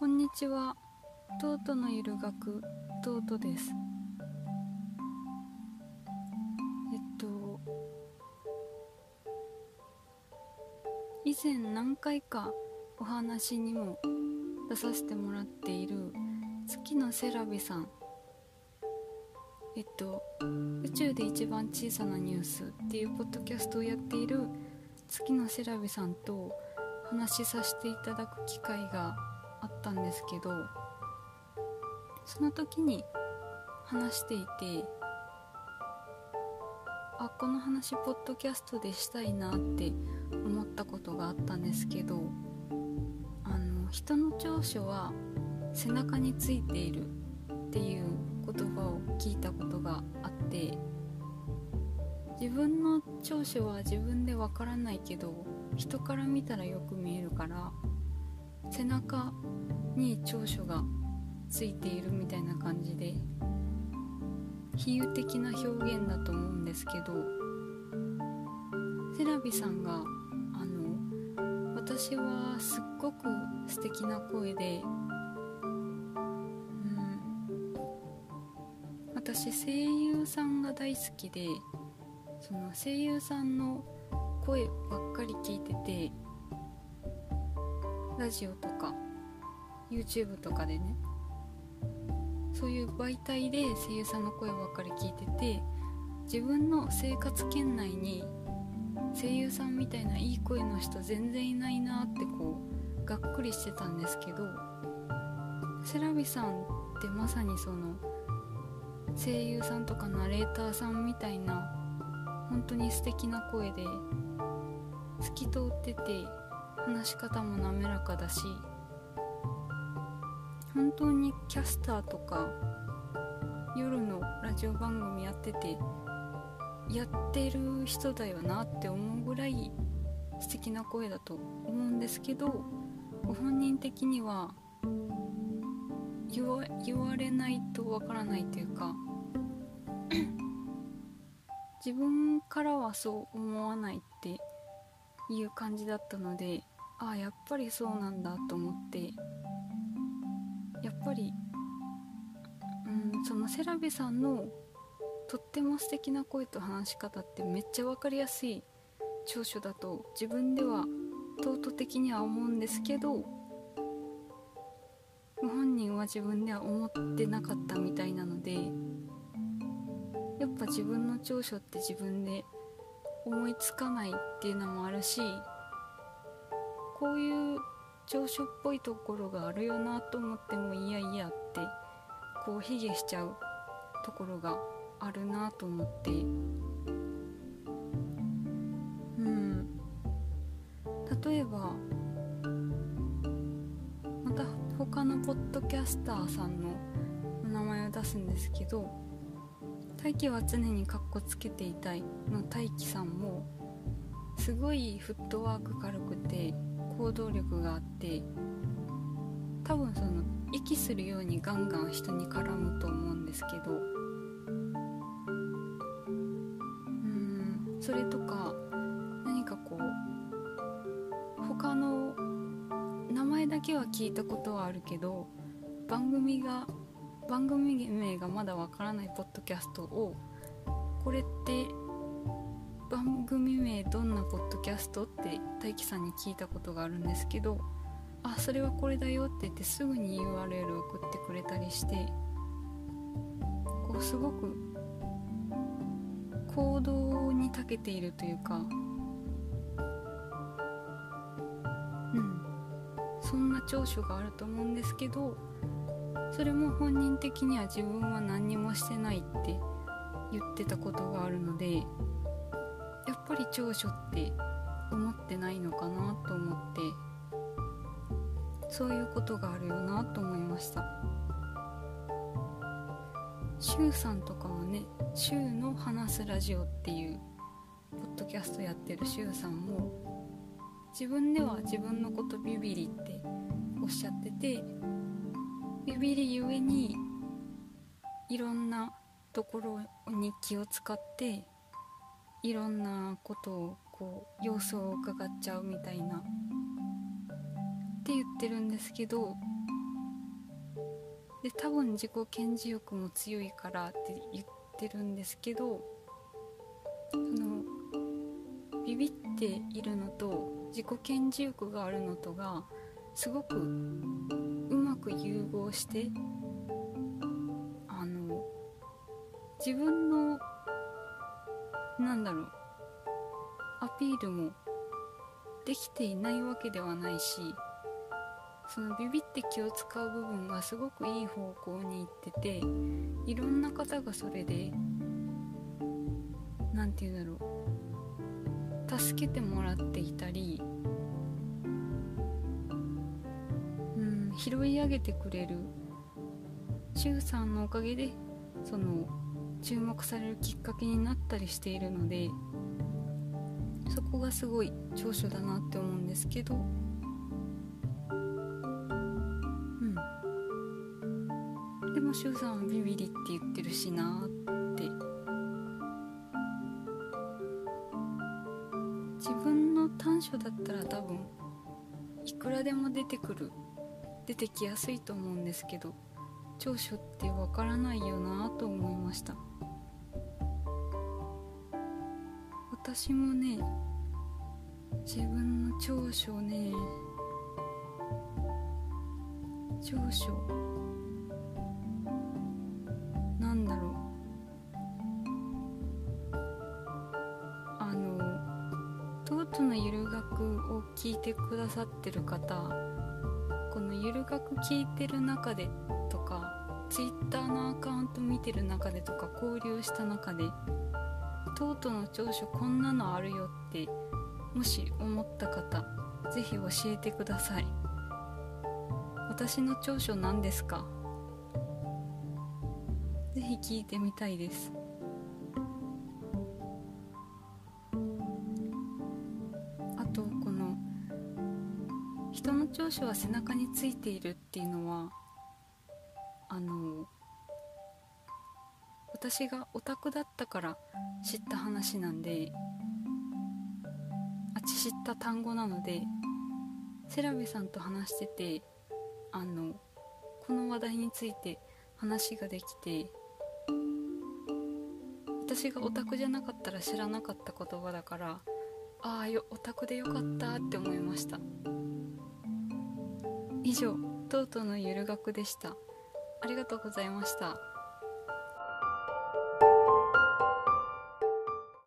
こんにちは。トートのゆる学、トートです。えっと、以前何回かお話にも出させてもらっている月のセラビさん。えっと、宇宙で一番小さなニュースっていうポッドキャストをやっている月のセラビさんと話しさせていただく機会がったんですけどその時に話していてあこの話ポッドキャストでしたいなって思ったことがあったんですけどあの人の長所は背中についているっていう言葉を聞いたことがあって自分の長所は自分でわからないけど人から見たらよく見えるから背中に長所がついているみたいな感じで比喩的な表現だと思うんですけどセラビさんがあの私はすっごく素敵な声で、うん、私声優さんが大好きでその声優さんの声ばラジオとか YouTube とかでねそういう媒体で声優さんの声ばっかり聞いてて自分の生活圏内に声優さんみたいないい声の人全然いないなってこうがっくりしてたんですけどセラビさんってまさにその声優さんとかナレーターさんみたいな本当に素敵な声で透き通ってて話し方も滑らかだし本当にキャスターとか夜のラジオ番組やっててやってる人だよなって思うぐらい素敵な声だと思うんですけどご本人的には言わ言われないとわからないというか自分からはそう思わないっていう感じだったのであやっぱりそうなんだと思って。やっぱり、うん、そのセラビさんのとっても素敵な声と話し方ってめっちゃ分かりやすい長所だと自分ではトート的には思うんですけど本人は自分では思ってなかったみたいなのでやっぱ自分の長所って自分で思いつかないっていうのもあるしこういう長所っぽいところがあるよなと思ってもいやいやってこう卑下しちゃうところがあるなと思って。うん。例えばまた他のポッドキャスターさんのお名前を出すんですけど大気は常にカッコつけていたいの大気さんもすごいフットワーク軽くて行動力があって多分その息するようにガンガン人に絡むと思うんですけどうんそれとか何かこう他の名前だけは聞いたことはあるけど番組が番組名がまだわからないポッドキャストをこれって番組名どんなポッドキャストって大輝さんに聞いたことがあるんですけどあそれはこれだよって言ってすぐに URL 送ってくれたりしてこうすごく行動に長けているというかうんそんな長所があると思うんですけどそれも本人的には自分は何にもしてないって言ってたことがあるのでり長所って思ってないのかなと思ってそういうことがあるよなと思いました。シュウさんとかはねシュウの話すラジオっていうポッドキャストやってるシュウさんも自分では自分のことビビリっておっしゃっててビビりゆえにいろんなところに気を使っていろんなことをこう様子を伺っちゃうみたいな。って言ってるんですけど。で多分自己顕示欲も強いからって言ってるんですけど。そのビビっているのと自己顕示欲があるのとがすごくうまく融合してあの自分のなんだろう。アピールもできていないわけではないしそのビビって気を使う部分がすごくいい方向に行ってていろんな方がそれで何て言うんだろう。助けてもらっていたりうん拾い上げてくれる。周さんのおかげでその注目されるきっかけになったりしているのでそこがすごい長所だなって思うんですけどうん。でも周さんはビビリって言ってるしなって。自分の短所だったら多分いくらでも出てくる出てきやすいと思うんですけど長所ってわからないよなと思いました。私もね自分の長所ね長所なんだろう。あのトートのゆる学を聞いてくださってる方このゆる学聞いてる中でとか Twitter のアカウント見てる中でとか交流した中でトートの長所こんなのあるよってもし思った方ぜひ教えてください私の長所何ですか？ぜひ聞いてみたいです。あとこの人の長所は背中についているっていうのはあの私がオタクだったから知った話なんであち知った単語なのでセラビさんと話しててあのこの話題について話ができて私がオタクじゃなかったら知らなかった言葉だからああよオタクでよかったって思いました。以上とうとうのゆる学でした。ありがとうございました。